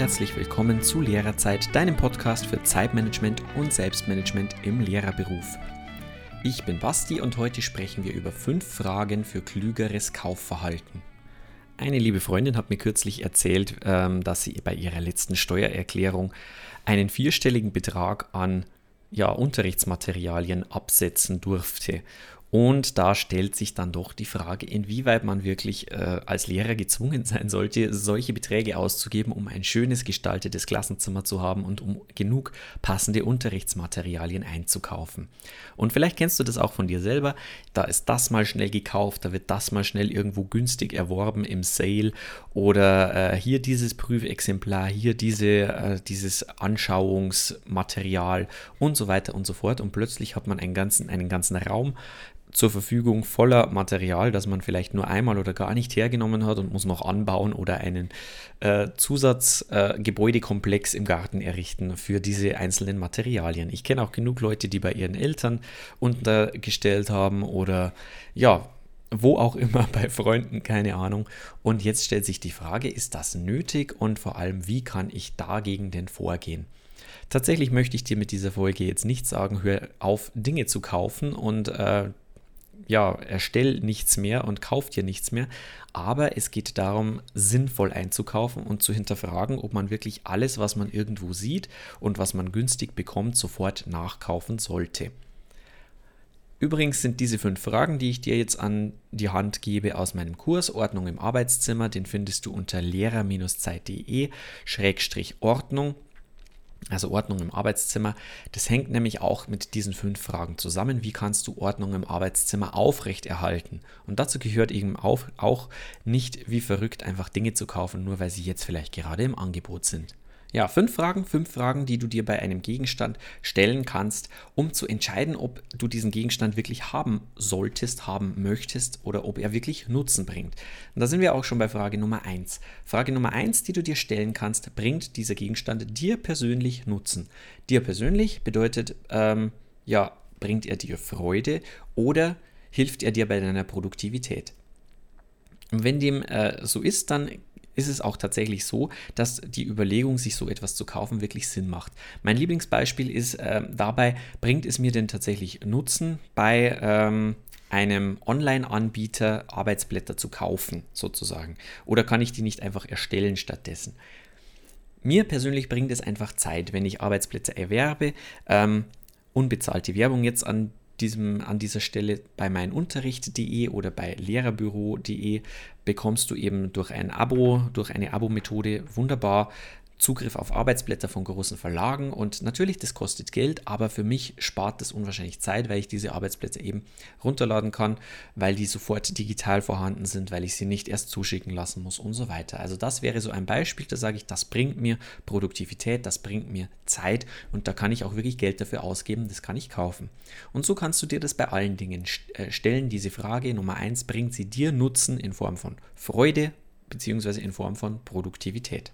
herzlich willkommen zu Lehrerzeit, deinem Podcast für Zeitmanagement und Selbstmanagement im Lehrerberuf. Ich bin Basti und heute sprechen wir über fünf Fragen für klügeres Kaufverhalten. Eine liebe Freundin hat mir kürzlich erzählt, ähm, dass sie bei ihrer letzten Steuererklärung einen vierstelligen Betrag an ja, Unterrichtsmaterialien absetzen durfte. Und da stellt sich dann doch die Frage, inwieweit man wirklich äh, als Lehrer gezwungen sein sollte, solche Beträge auszugeben, um ein schönes gestaltetes Klassenzimmer zu haben und um genug passende Unterrichtsmaterialien einzukaufen. Und vielleicht kennst du das auch von dir selber. Da ist das mal schnell gekauft, da wird das mal schnell irgendwo günstig erworben im Sale oder äh, hier dieses Prüfexemplar, hier diese, äh, dieses Anschauungsmaterial und so weiter und so fort. Und plötzlich hat man einen ganzen, einen ganzen Raum zur Verfügung voller Material, das man vielleicht nur einmal oder gar nicht hergenommen hat und muss noch anbauen oder einen äh, Zusatzgebäudekomplex äh, im Garten errichten für diese einzelnen Materialien. Ich kenne auch genug Leute, die bei ihren Eltern untergestellt haben oder ja, wo auch immer, bei Freunden, keine Ahnung. Und jetzt stellt sich die Frage, ist das nötig und vor allem, wie kann ich dagegen denn vorgehen? Tatsächlich möchte ich dir mit dieser Folge jetzt nicht sagen, hör auf, Dinge zu kaufen und äh, ja, erstell nichts mehr und kauf dir nichts mehr. Aber es geht darum, sinnvoll einzukaufen und zu hinterfragen, ob man wirklich alles, was man irgendwo sieht und was man günstig bekommt, sofort nachkaufen sollte. Übrigens sind diese fünf Fragen, die ich dir jetzt an die Hand gebe, aus meinem Kurs Ordnung im Arbeitszimmer. Den findest du unter lehrer-zeit.de-ordnung also Ordnung im Arbeitszimmer. Das hängt nämlich auch mit diesen fünf Fragen zusammen. Wie kannst du Ordnung im Arbeitszimmer aufrechterhalten? Und dazu gehört eben auch nicht wie verrückt einfach Dinge zu kaufen, nur weil sie jetzt vielleicht gerade im Angebot sind. Ja, fünf Fragen, fünf Fragen, die du dir bei einem Gegenstand stellen kannst, um zu entscheiden, ob du diesen Gegenstand wirklich haben solltest, haben möchtest oder ob er wirklich Nutzen bringt. Und da sind wir auch schon bei Frage Nummer eins. Frage Nummer eins, die du dir stellen kannst, bringt dieser Gegenstand dir persönlich Nutzen? Dir persönlich bedeutet, ähm, ja, bringt er dir Freude oder hilft er dir bei deiner Produktivität? Und wenn dem äh, so ist, dann ist es auch tatsächlich so, dass die Überlegung, sich so etwas zu kaufen, wirklich Sinn macht. Mein Lieblingsbeispiel ist äh, dabei, bringt es mir denn tatsächlich Nutzen bei ähm, einem Online-Anbieter Arbeitsblätter zu kaufen, sozusagen? Oder kann ich die nicht einfach erstellen stattdessen? Mir persönlich bringt es einfach Zeit, wenn ich Arbeitsplätze erwerbe. Ähm, unbezahlte Werbung jetzt an diesem, an dieser Stelle bei meinunterricht.de oder bei lehrerbüro.de bekommst du eben durch ein Abo, durch eine Abo-Methode wunderbar Zugriff auf Arbeitsblätter von großen Verlagen und natürlich, das kostet Geld, aber für mich spart das unwahrscheinlich Zeit, weil ich diese Arbeitsblätter eben runterladen kann, weil die sofort digital vorhanden sind, weil ich sie nicht erst zuschicken lassen muss und so weiter. Also das wäre so ein Beispiel, da sage ich, das bringt mir Produktivität, das bringt mir Zeit und da kann ich auch wirklich Geld dafür ausgeben, das kann ich kaufen. Und so kannst du dir das bei allen Dingen äh, stellen, diese Frage Nummer eins, bringt sie dir Nutzen in Form von Freude bzw. in Form von Produktivität?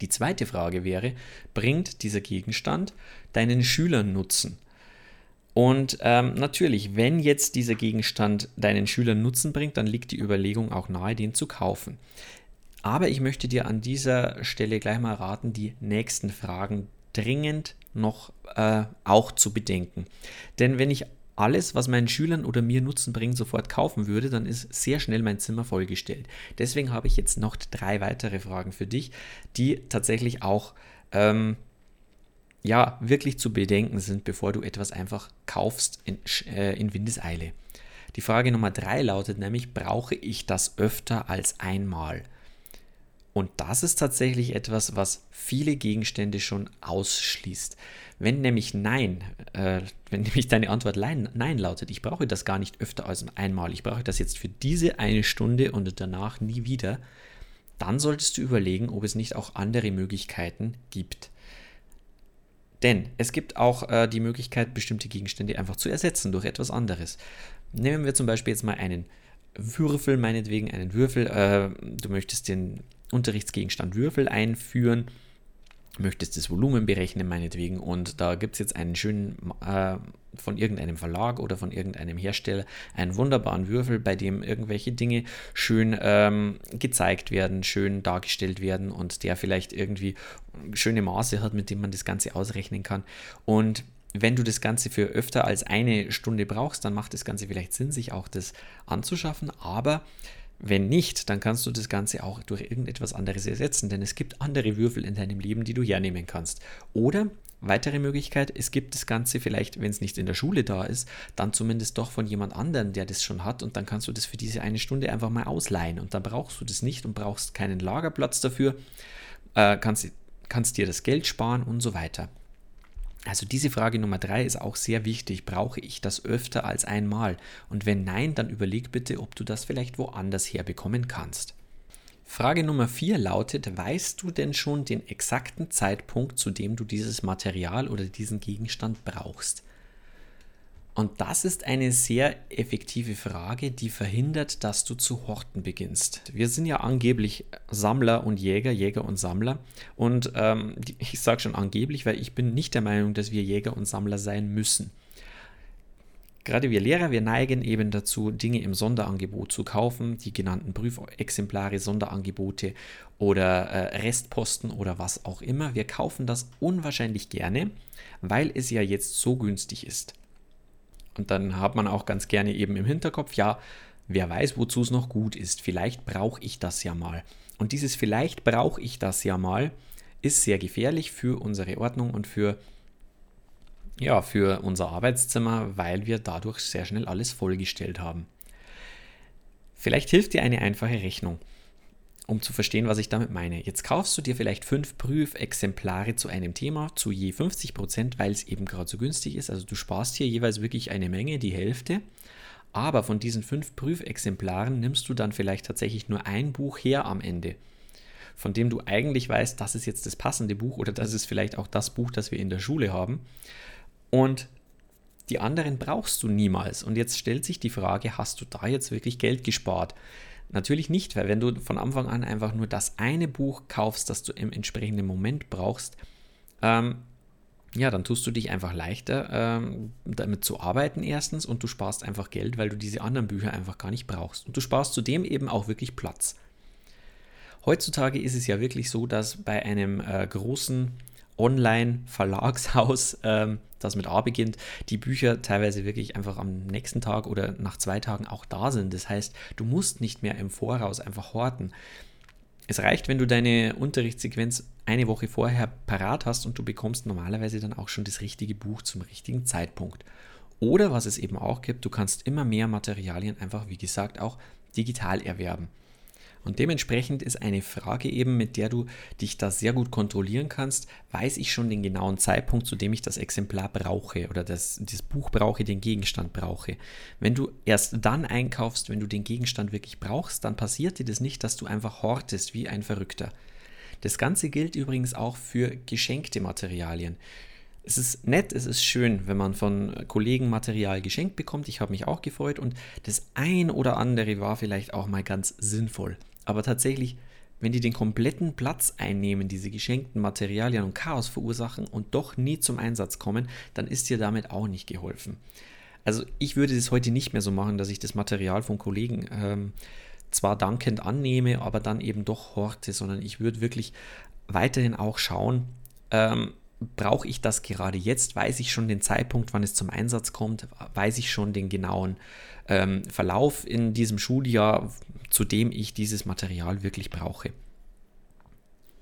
Die zweite Frage wäre, bringt dieser Gegenstand deinen Schülern Nutzen? Und ähm, natürlich, wenn jetzt dieser Gegenstand deinen Schülern Nutzen bringt, dann liegt die Überlegung auch nahe, den zu kaufen. Aber ich möchte dir an dieser Stelle gleich mal raten, die nächsten Fragen dringend noch äh, auch zu bedenken. Denn wenn ich alles, was meinen Schülern oder mir Nutzen bringt, sofort kaufen würde, dann ist sehr schnell mein Zimmer vollgestellt. Deswegen habe ich jetzt noch drei weitere Fragen für dich, die tatsächlich auch ähm, ja wirklich zu bedenken sind, bevor du etwas einfach kaufst in, äh, in Windeseile. Die Frage Nummer drei lautet nämlich, brauche ich das öfter als einmal? Und das ist tatsächlich etwas, was viele Gegenstände schon ausschließt. Wenn nämlich Nein, äh, wenn nämlich deine Antwort Nein, Nein lautet, ich brauche das gar nicht öfter als einmal, ich brauche das jetzt für diese eine Stunde und danach nie wieder, dann solltest du überlegen, ob es nicht auch andere Möglichkeiten gibt. Denn es gibt auch äh, die Möglichkeit, bestimmte Gegenstände einfach zu ersetzen durch etwas anderes. Nehmen wir zum Beispiel jetzt mal einen Würfel, meinetwegen einen Würfel. Äh, du möchtest den Unterrichtsgegenstand Würfel einführen möchtest das Volumen berechnen, meinetwegen, und da gibt es jetzt einen schönen äh, von irgendeinem Verlag oder von irgendeinem Hersteller einen wunderbaren Würfel, bei dem irgendwelche Dinge schön ähm, gezeigt werden, schön dargestellt werden und der vielleicht irgendwie schöne Maße hat, mit dem man das Ganze ausrechnen kann. Und wenn du das Ganze für öfter als eine Stunde brauchst, dann macht das Ganze vielleicht Sinn, sich auch das anzuschaffen. Aber wenn nicht, dann kannst du das Ganze auch durch irgendetwas anderes ersetzen, denn es gibt andere Würfel in deinem Leben, die du hernehmen kannst. Oder weitere Möglichkeit, es gibt das Ganze vielleicht, wenn es nicht in der Schule da ist, dann zumindest doch von jemand anderem, der das schon hat und dann kannst du das für diese eine Stunde einfach mal ausleihen und dann brauchst du das nicht und brauchst keinen Lagerplatz dafür, äh, kannst, kannst dir das Geld sparen und so weiter. Also diese Frage Nummer drei ist auch sehr wichtig. Brauche ich das öfter als einmal? Und wenn nein, dann überleg bitte, ob du das vielleicht woanders herbekommen kannst. Frage Nummer vier lautet, weißt du denn schon den exakten Zeitpunkt, zu dem du dieses Material oder diesen Gegenstand brauchst? Und das ist eine sehr effektive Frage, die verhindert, dass du zu horten beginnst. Wir sind ja angeblich Sammler und Jäger, Jäger und Sammler. Und ähm, ich sage schon angeblich, weil ich bin nicht der Meinung, dass wir Jäger und Sammler sein müssen. Gerade wir Lehrer, wir neigen eben dazu, Dinge im Sonderangebot zu kaufen, die genannten Prüfexemplare, Sonderangebote oder äh, Restposten oder was auch immer. Wir kaufen das unwahrscheinlich gerne, weil es ja jetzt so günstig ist. Und dann hat man auch ganz gerne eben im Hinterkopf, ja, wer weiß, wozu es noch gut ist. Vielleicht brauche ich das ja mal. Und dieses vielleicht brauche ich das ja mal ist sehr gefährlich für unsere Ordnung und für ja, für unser Arbeitszimmer, weil wir dadurch sehr schnell alles vollgestellt haben. Vielleicht hilft dir eine einfache Rechnung um zu verstehen, was ich damit meine. Jetzt kaufst du dir vielleicht fünf Prüfexemplare zu einem Thema zu je 50 Prozent, weil es eben gerade so günstig ist. Also du sparst hier jeweils wirklich eine Menge, die Hälfte. Aber von diesen fünf Prüfexemplaren nimmst du dann vielleicht tatsächlich nur ein Buch her am Ende, von dem du eigentlich weißt, das ist jetzt das passende Buch oder das ist vielleicht auch das Buch, das wir in der Schule haben. Und die anderen brauchst du niemals. Und jetzt stellt sich die Frage, hast du da jetzt wirklich Geld gespart? Natürlich nicht, weil wenn du von Anfang an einfach nur das eine Buch kaufst, das du im entsprechenden Moment brauchst, ähm, ja, dann tust du dich einfach leichter, ähm, damit zu arbeiten erstens und du sparst einfach Geld, weil du diese anderen Bücher einfach gar nicht brauchst. Und du sparst zudem eben auch wirklich Platz. Heutzutage ist es ja wirklich so, dass bei einem äh, großen Online-Verlagshaus, ähm, das mit A beginnt, die Bücher teilweise wirklich einfach am nächsten Tag oder nach zwei Tagen auch da sind. Das heißt, du musst nicht mehr im Voraus einfach horten. Es reicht, wenn du deine Unterrichtssequenz eine Woche vorher parat hast und du bekommst normalerweise dann auch schon das richtige Buch zum richtigen Zeitpunkt. Oder was es eben auch gibt, du kannst immer mehr Materialien einfach, wie gesagt, auch digital erwerben. Und dementsprechend ist eine Frage eben, mit der du dich da sehr gut kontrollieren kannst, weiß ich schon den genauen Zeitpunkt, zu dem ich das Exemplar brauche oder das, das Buch brauche, den Gegenstand brauche. Wenn du erst dann einkaufst, wenn du den Gegenstand wirklich brauchst, dann passiert dir das nicht, dass du einfach hortest wie ein Verrückter. Das Ganze gilt übrigens auch für geschenkte Materialien. Es ist nett, es ist schön, wenn man von Kollegen Material geschenkt bekommt. Ich habe mich auch gefreut und das ein oder andere war vielleicht auch mal ganz sinnvoll. Aber tatsächlich, wenn die den kompletten Platz einnehmen, diese geschenkten Materialien und Chaos verursachen und doch nie zum Einsatz kommen, dann ist dir damit auch nicht geholfen. Also ich würde das heute nicht mehr so machen, dass ich das Material von Kollegen ähm, zwar dankend annehme, aber dann eben doch horte, sondern ich würde wirklich weiterhin auch schauen, ähm, brauche ich das gerade jetzt? Weiß ich schon den Zeitpunkt, wann es zum Einsatz kommt? Weiß ich schon den genauen ähm, Verlauf in diesem Schuljahr, zu dem ich dieses Material wirklich brauche?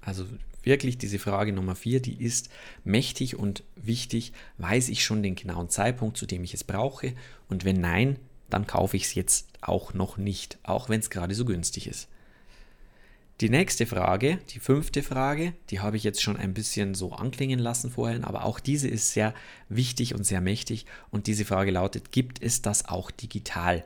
Also wirklich diese Frage Nummer vier, die ist mächtig und wichtig. Weiß ich schon den genauen Zeitpunkt, zu dem ich es brauche? Und wenn nein, dann kaufe ich es jetzt auch noch nicht, auch wenn es gerade so günstig ist. Die nächste Frage, die fünfte Frage, die habe ich jetzt schon ein bisschen so anklingen lassen vorhin, aber auch diese ist sehr wichtig und sehr mächtig. Und diese Frage lautet, gibt es das auch digital?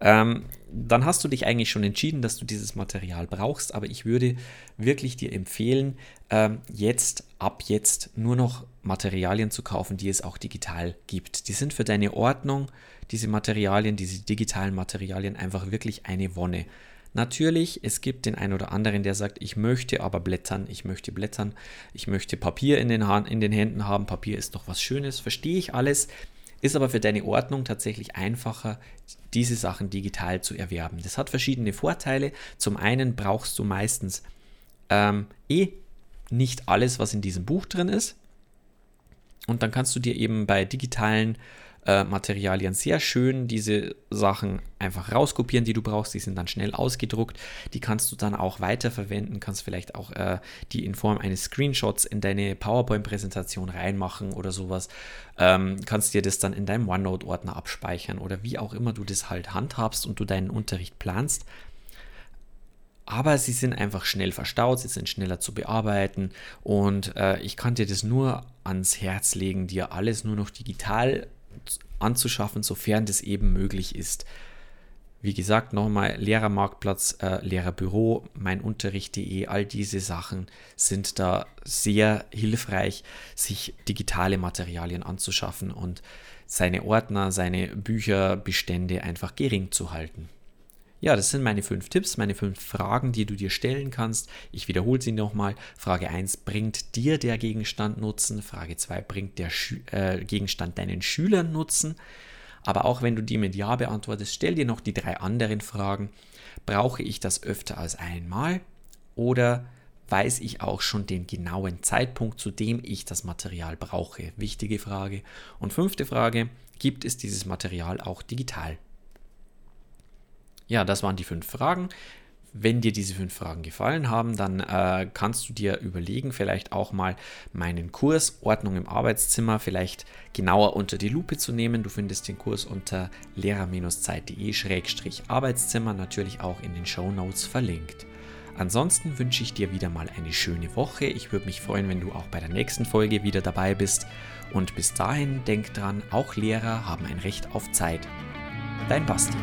Ähm, dann hast du dich eigentlich schon entschieden, dass du dieses Material brauchst, aber ich würde wirklich dir empfehlen, ähm, jetzt, ab jetzt nur noch Materialien zu kaufen, die es auch digital gibt. Die sind für deine Ordnung, diese Materialien, diese digitalen Materialien einfach wirklich eine Wonne. Natürlich, es gibt den einen oder anderen, der sagt, ich möchte aber blättern, ich möchte blättern, ich möchte Papier in den, in den Händen haben, Papier ist doch was Schönes, verstehe ich alles, ist aber für deine Ordnung tatsächlich einfacher, diese Sachen digital zu erwerben. Das hat verschiedene Vorteile. Zum einen brauchst du meistens ähm, eh nicht alles, was in diesem Buch drin ist. Und dann kannst du dir eben bei digitalen äh, Materialien sehr schön diese Sachen einfach rauskopieren, die du brauchst. Die sind dann schnell ausgedruckt. Die kannst du dann auch weiterverwenden, kannst vielleicht auch äh, die in Form eines Screenshots in deine PowerPoint-Präsentation reinmachen oder sowas. Ähm, kannst dir das dann in deinem OneNote-Ordner abspeichern oder wie auch immer du das halt handhabst und du deinen Unterricht planst aber sie sind einfach schnell verstaut, sie sind schneller zu bearbeiten und äh, ich kann dir das nur ans Herz legen, dir alles nur noch digital anzuschaffen, sofern das eben möglich ist. Wie gesagt, nochmal Lehrermarktplatz, äh, Lehrerbüro, meinunterricht.de, all diese Sachen sind da sehr hilfreich, sich digitale Materialien anzuschaffen und seine Ordner, seine Bücherbestände einfach gering zu halten. Ja, das sind meine fünf Tipps, meine fünf Fragen, die du dir stellen kannst. Ich wiederhole sie nochmal. Frage 1, bringt dir der Gegenstand Nutzen? Frage 2, bringt der Schü äh, Gegenstand deinen Schülern Nutzen? Aber auch wenn du die mit Ja beantwortest, stell dir noch die drei anderen Fragen. Brauche ich das öfter als einmal? Oder weiß ich auch schon den genauen Zeitpunkt, zu dem ich das Material brauche? Wichtige Frage. Und fünfte Frage, gibt es dieses Material auch digital? Ja, das waren die fünf Fragen. Wenn dir diese fünf Fragen gefallen haben, dann äh, kannst du dir überlegen, vielleicht auch mal meinen Kurs Ordnung im Arbeitszimmer vielleicht genauer unter die Lupe zu nehmen. Du findest den Kurs unter lehrer-zeit.de-arbeitszimmer natürlich auch in den Show Notes verlinkt. Ansonsten wünsche ich dir wieder mal eine schöne Woche. Ich würde mich freuen, wenn du auch bei der nächsten Folge wieder dabei bist. Und bis dahin denk dran, auch Lehrer haben ein Recht auf Zeit. Dein Basti.